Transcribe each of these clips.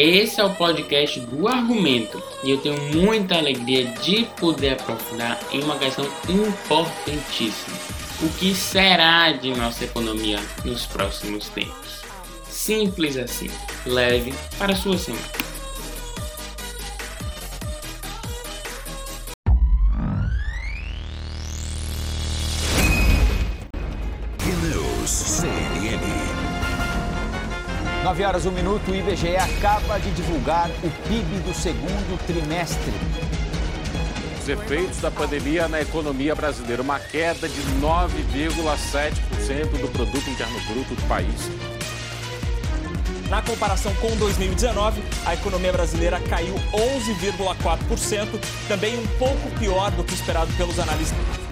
Esse é o podcast do Argumento e eu tenho muita alegria de poder aprofundar em uma questão importantíssima: o que será de nossa economia nos próximos tempos. Simples assim, leve para a sua semana. CNN. 9 horas, 1 minuto, o IBGE acaba de divulgar o PIB do segundo trimestre. Os efeitos da pandemia na economia brasileira, uma queda de 9,7% do produto interno bruto do país. Na comparação com 2019, a economia brasileira caiu 11,4%, também um pouco pior do que esperado pelos analistas.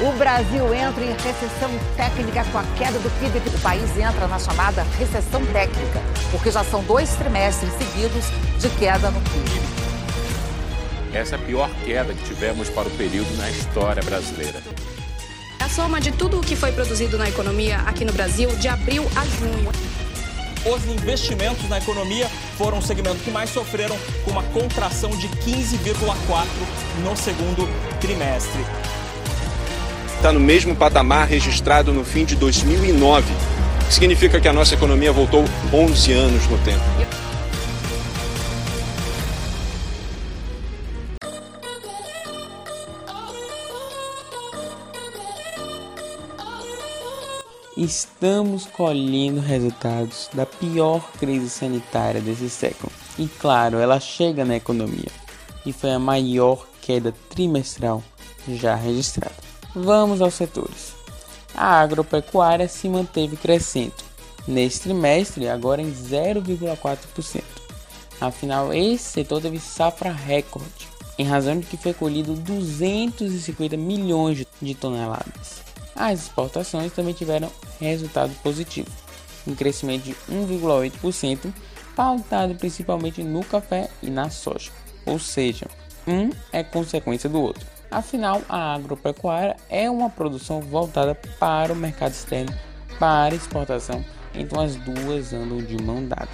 O Brasil entra em recessão técnica com a queda do PIB. O país entra na chamada recessão técnica, porque já são dois trimestres seguidos de queda no PIB. Essa é a pior queda que tivemos para o período na história brasileira. A soma de tudo o que foi produzido na economia aqui no Brasil de abril a junho. Os investimentos na economia foram o segmento que mais sofreram, com uma contração de 15,4% no segundo trimestre está no mesmo patamar registrado no fim de 2009. Significa que a nossa economia voltou 11 anos no tempo. Estamos colhendo resultados da pior crise sanitária desse século. E claro, ela chega na economia. E foi a maior queda trimestral já registrada. Vamos aos setores. A agropecuária se manteve crescendo, neste trimestre agora em 0,4%. Afinal, esse setor teve safra recorde, em razão de que foi colhido 250 milhões de toneladas. As exportações também tiveram resultado positivo, um crescimento de 1,8%, pautado principalmente no café e na soja, ou seja, um é consequência do outro. Afinal, a agropecuária é uma produção voltada para o mercado externo, para exportação, então as duas andam de mão dada.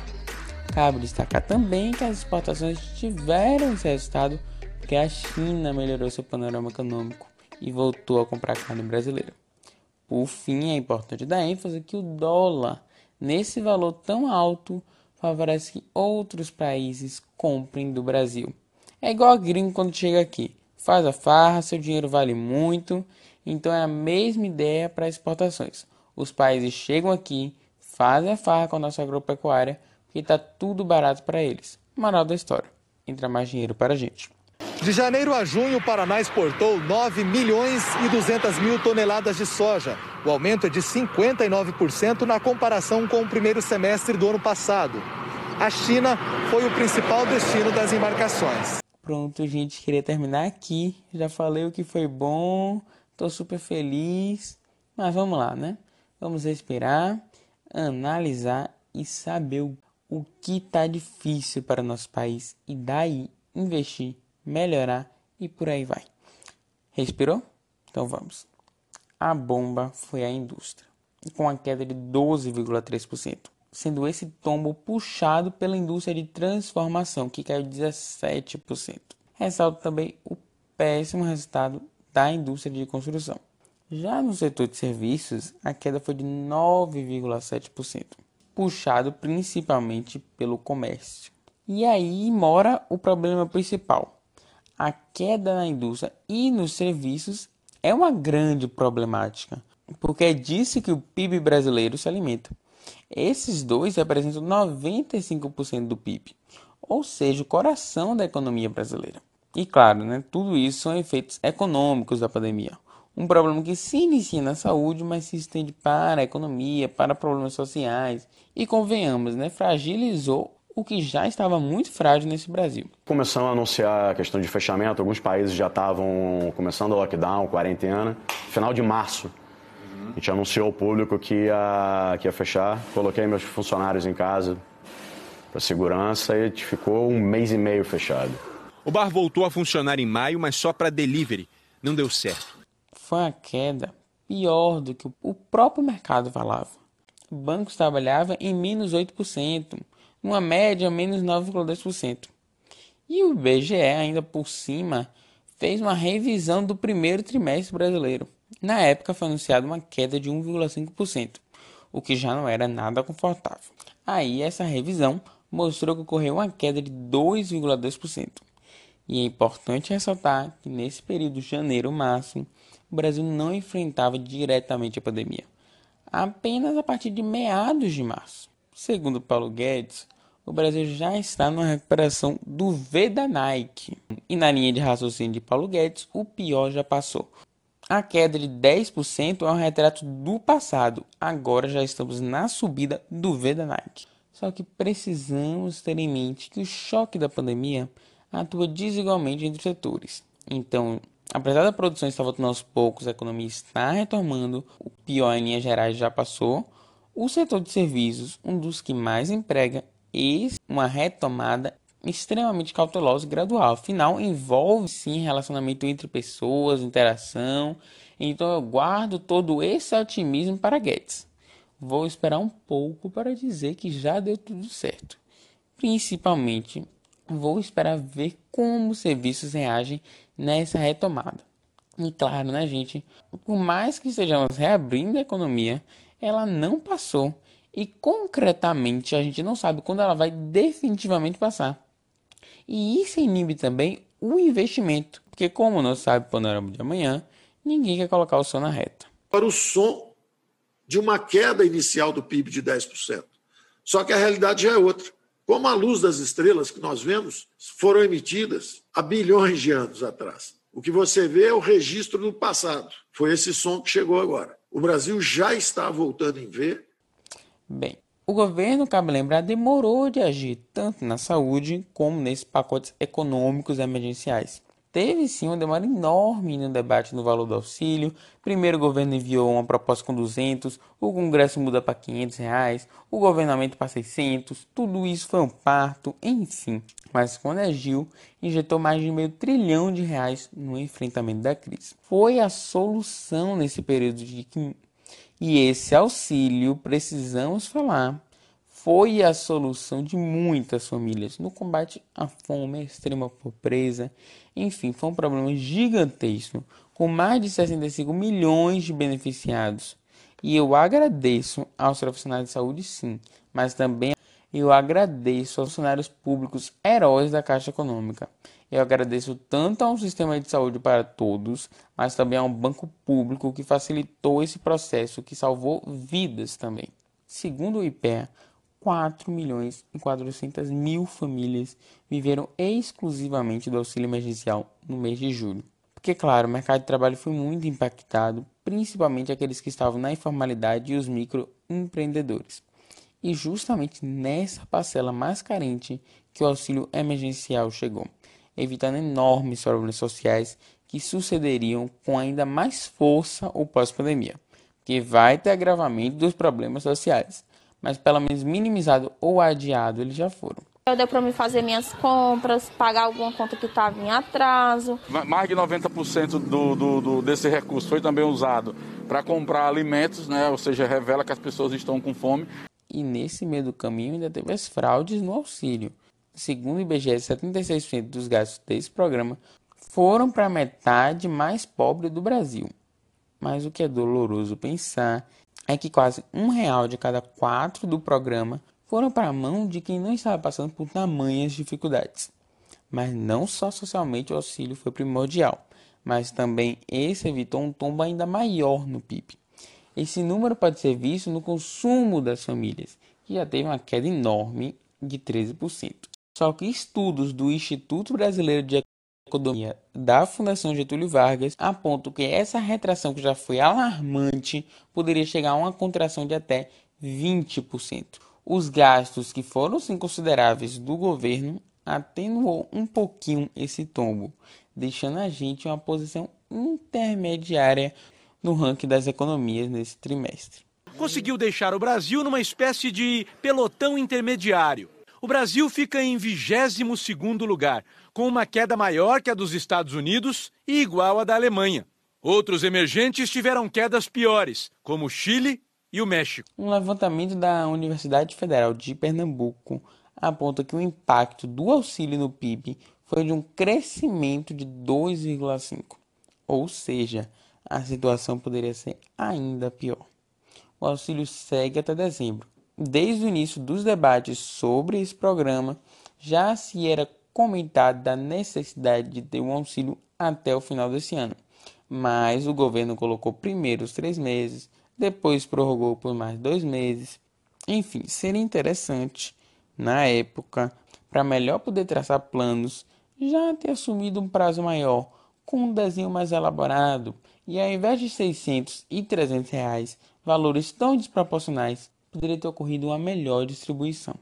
Cabe destacar também que as exportações tiveram esse resultado porque a China melhorou seu panorama econômico e voltou a comprar carne brasileira. Por fim, é importante dar ênfase que o dólar, nesse valor tão alto, favorece que outros países comprem do Brasil. É igual a gringo quando chega aqui faz a farra, seu dinheiro vale muito. Então é a mesma ideia para exportações. Os países chegam aqui, fazem a farra com a nossa agropecuária, porque está tudo barato para eles. Moral da história: entra mais dinheiro para a gente. De janeiro a junho, o Paraná exportou 9 milhões e 200 mil toneladas de soja. O aumento é de 59% na comparação com o primeiro semestre do ano passado. A China foi o principal destino das embarcações. Pronto, gente, queria terminar aqui. Já falei o que foi bom, tô super feliz. Mas vamos lá, né? Vamos respirar, analisar e saber o, o que tá difícil para o nosso país e daí investir, melhorar e por aí vai. Respirou? Então vamos. A bomba foi a indústria, com a queda de 12,3% sendo esse tombo puxado pela indústria de transformação, que caiu 17%. Ressalto também o péssimo resultado da indústria de construção. Já no setor de serviços, a queda foi de 9,7%, puxado principalmente pelo comércio. E aí mora o problema principal. A queda na indústria e nos serviços é uma grande problemática, porque é disso que o PIB brasileiro se alimenta. Esses dois representam 95% do PIB, ou seja, o coração da economia brasileira. E claro, né, tudo isso são efeitos econômicos da pandemia. Um problema que se inicia na saúde, mas se estende para a economia, para problemas sociais e, convenhamos, né, fragilizou o que já estava muito frágil nesse Brasil. Começando a anunciar a questão de fechamento, alguns países já estavam começando o lockdown, quarentena, final de março a gente anunciou ao público que ia, que ia fechar. Coloquei meus funcionários em casa para segurança e a gente ficou um mês e meio fechado. O bar voltou a funcionar em maio, mas só para delivery. Não deu certo. Foi uma queda pior do que o próprio mercado falava. Bancos trabalhavam em menos 8%, uma média menos 9,2%. E o IBGE, ainda por cima, fez uma revisão do primeiro trimestre brasileiro. Na época foi anunciada uma queda de 1,5%, o que já não era nada confortável. Aí essa revisão mostrou que ocorreu uma queda de 2,2%. E é importante ressaltar que nesse período janeiro-março, o Brasil não enfrentava diretamente a pandemia, apenas a partir de meados de março. Segundo Paulo Guedes, o Brasil já está numa recuperação do V da Nike. E na linha de raciocínio de Paulo Guedes, o pior já passou. A queda de 10% é um retrato do passado. Agora já estamos na subida do V da Nike. Só que precisamos ter em mente que o choque da pandemia atua desigualmente entre setores. Então, apesar da produção estar voltando aos poucos, a economia está retomando, o pior em linhas gerais já passou. O setor de serviços, um dos que mais emprega, e uma retomada extremamente cautelosa e gradual. Afinal, envolve sim relacionamento entre pessoas, interação. Então eu guardo todo esse otimismo para Guedes. Vou esperar um pouco para dizer que já deu tudo certo. Principalmente, vou esperar ver como os serviços reagem nessa retomada. E claro, né, gente? Por mais que estejamos reabrindo a economia, ela não passou e concretamente a gente não sabe quando ela vai definitivamente passar. E isso inibe também o investimento, porque como não sabe o panorama de amanhã, ninguém quer colocar o som na reta. Para o som de uma queda inicial do PIB de 10%. Só que a realidade já é outra. Como a luz das estrelas que nós vemos foram emitidas há bilhões de anos atrás. O que você vê é o registro do passado. Foi esse som que chegou agora. O Brasil já está voltando em ver Bem, o governo, cabe lembrar, demorou de agir tanto na saúde como nesses pacotes econômicos emergenciais. Teve sim uma demora enorme no debate no valor do auxílio. Primeiro o governo enviou uma proposta com 200, o Congresso muda para 500 reais, o governamento para 600, tudo isso foi um parto, enfim. Mas quando agiu, injetou mais de meio trilhão de reais no enfrentamento da crise. Foi a solução nesse período de e esse auxílio, precisamos falar, foi a solução de muitas famílias no combate à fome, à extrema pobreza. Enfim, foi um problema gigantesco, com mais de 65 milhões de beneficiados. E eu agradeço aos profissionais de saúde, sim, mas também eu agradeço aos funcionários públicos heróis da Caixa Econômica. Eu agradeço tanto ao sistema de saúde para todos, mas também ao banco público que facilitou esse processo, que salvou vidas também. Segundo o IPEA, 4 milhões e 400 mil famílias viveram exclusivamente do auxílio emergencial no mês de julho. Porque, claro, o mercado de trabalho foi muito impactado, principalmente aqueles que estavam na informalidade e os microempreendedores. E justamente nessa parcela mais carente que o auxílio emergencial chegou evitando enormes problemas sociais que sucederiam com ainda mais força o pós-pandemia, que vai ter agravamento dos problemas sociais, mas pelo menos minimizado ou adiado eles já foram. Deu para me fazer minhas compras, pagar alguma conta que estava em atraso. Mais de 90% do, do, do, desse recurso foi também usado para comprar alimentos, né? ou seja, revela que as pessoas estão com fome. E nesse meio do caminho ainda teve as fraudes no auxílio. Segundo o IBGE, 76% dos gastos desse programa foram para a metade mais pobre do Brasil. Mas o que é doloroso pensar é que quase um real de cada quatro do programa foram para a mão de quem não estava passando por tamanhas dificuldades. Mas não só socialmente o auxílio foi primordial, mas também esse evitou um tombo ainda maior no PIB. Esse número pode ser visto no consumo das famílias, que já teve uma queda enorme de 13%. Só que estudos do Instituto Brasileiro de Economia da Fundação Getúlio Vargas apontam que essa retração, que já foi alarmante, poderia chegar a uma contração de até 20%. Os gastos que foram sim consideráveis do governo atenuou um pouquinho esse tombo, deixando a gente em uma posição intermediária no ranking das economias nesse trimestre. Conseguiu deixar o Brasil numa espécie de pelotão intermediário o Brasil fica em 22º lugar, com uma queda maior que a dos Estados Unidos e igual à da Alemanha. Outros emergentes tiveram quedas piores, como o Chile e o México. Um levantamento da Universidade Federal de Pernambuco aponta que o impacto do auxílio no PIB foi de um crescimento de 2,5, ou seja, a situação poderia ser ainda pior. O auxílio segue até dezembro. Desde o início dos debates sobre esse programa, já se era comentado da necessidade de ter um auxílio até o final desse ano. Mas o governo colocou primeiro os três meses, depois prorrogou por mais dois meses. Enfim, seria interessante, na época, para melhor poder traçar planos, já ter assumido um prazo maior, com um desenho mais elaborado, e ao invés de 600 e 300 reais, valores tão desproporcionais, poderia ter ocorrido uma melhor distribuição.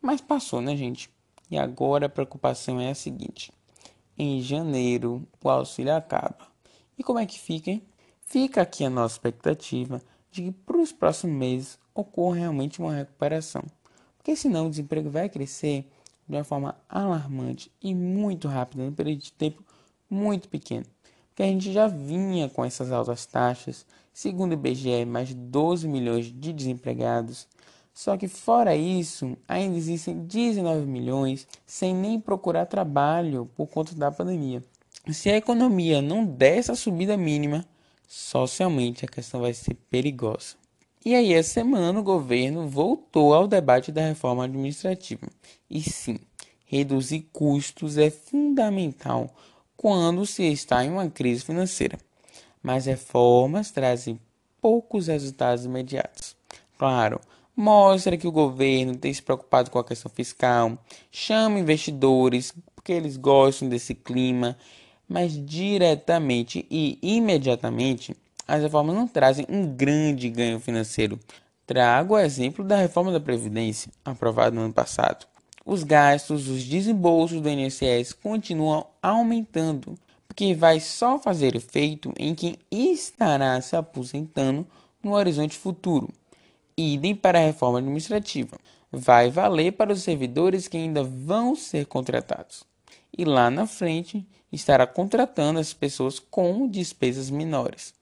Mas passou, né, gente? E agora a preocupação é a seguinte: em janeiro o auxílio acaba. E como é que fica, hein? Fica aqui a nossa expectativa de que para os próximos meses ocorra realmente uma recuperação. Porque senão o desemprego vai crescer de uma forma alarmante e muito rápida, num período de tempo muito pequeno. Porque a gente já vinha com essas altas taxas, segundo o IBGE, mais de 12 milhões de desempregados, só que fora isso, ainda existem 19 milhões sem nem procurar trabalho por conta da pandemia. Se a economia não der essa subida mínima, socialmente a questão vai ser perigosa. E aí, essa semana, o governo voltou ao debate da reforma administrativa. E sim, reduzir custos é fundamental quando se está em uma crise financeira. Mas reformas trazem poucos resultados imediatos. Claro, mostra que o governo tem se preocupado com a questão fiscal, chama investidores porque eles gostam desse clima, mas diretamente e imediatamente as reformas não trazem um grande ganho financeiro. Trago o exemplo da reforma da Previdência, aprovada no ano passado. Os gastos, os desembolsos do INSS continuam aumentando, porque vai só fazer efeito em quem estará se aposentando no horizonte futuro. Idem para a reforma administrativa. Vai valer para os servidores que ainda vão ser contratados. E lá na frente estará contratando as pessoas com despesas menores.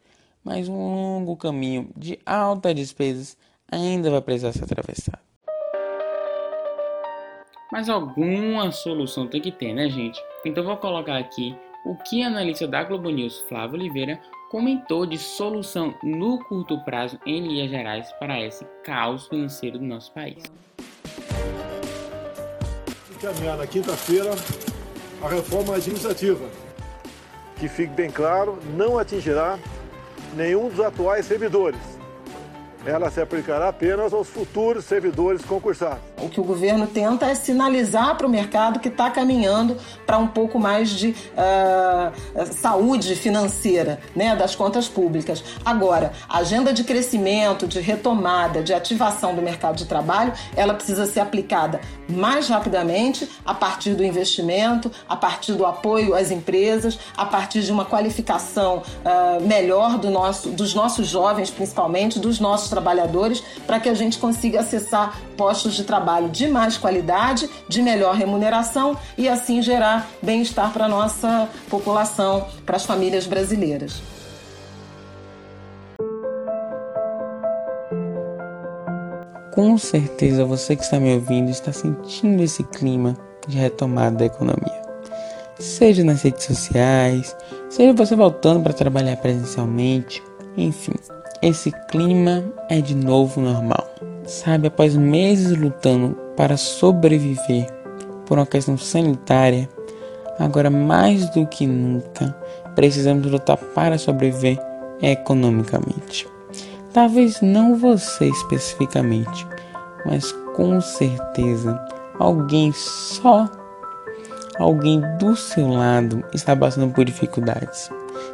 Mas um longo caminho de altas despesas ainda vai precisar ser atravessado. Mas alguma solução tem que ter, né, gente? Então vou colocar aqui o que a analista da Globo News, Flávio Oliveira, comentou de solução no curto prazo em linhas gerais para esse caos financeiro do nosso país. Encaminhar na quinta-feira a reforma administrativa, que fique bem claro, não atingirá nenhum dos atuais servidores ela se aplicará apenas aos futuros servidores concursados. O que o governo tenta é sinalizar para o mercado que está caminhando para um pouco mais de uh, saúde financeira né, das contas públicas. Agora, a agenda de crescimento, de retomada, de ativação do mercado de trabalho, ela precisa ser aplicada mais rapidamente a partir do investimento, a partir do apoio às empresas, a partir de uma qualificação uh, melhor do nosso, dos nossos jovens, principalmente, dos nossos trabalhadores, para que a gente consiga acessar postos de trabalho de mais qualidade, de melhor remuneração e assim gerar bem-estar para a nossa população, para as famílias brasileiras. Com certeza você que está me ouvindo está sentindo esse clima de retomada da economia. Seja nas redes sociais, seja você voltando para trabalhar presencialmente, enfim, esse clima é de novo normal. Sabe, após meses lutando para sobreviver por uma questão sanitária, agora mais do que nunca precisamos lutar para sobreviver economicamente. Talvez não você especificamente, mas com certeza alguém só, alguém do seu lado está passando por dificuldades,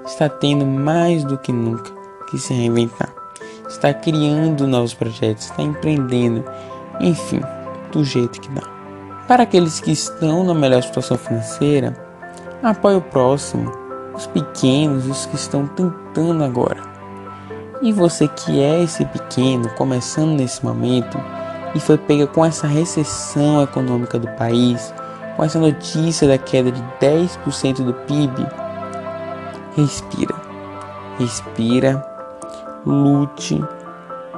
está tendo mais do que nunca que se reinventar, está criando novos projetos, está empreendendo, enfim, do jeito que dá. Para aqueles que estão na melhor situação financeira, apoie o próximo, os pequenos, os que estão tentando agora. E você que é esse pequeno, começando nesse momento, e foi pega com essa recessão econômica do país, com essa notícia da queda de 10% do PIB, respira. Respira lute,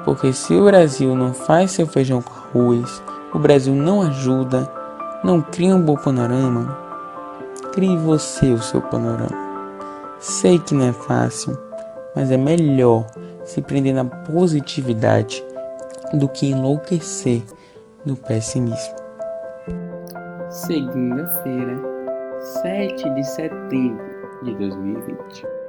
porque se o Brasil não faz seu feijão com arroz, o Brasil não ajuda, não cria um bom panorama, crie você o seu panorama. Sei que não é fácil, mas é melhor se prender na positividade do que enlouquecer no pessimismo. Segunda-feira, 7 de setembro de 2020.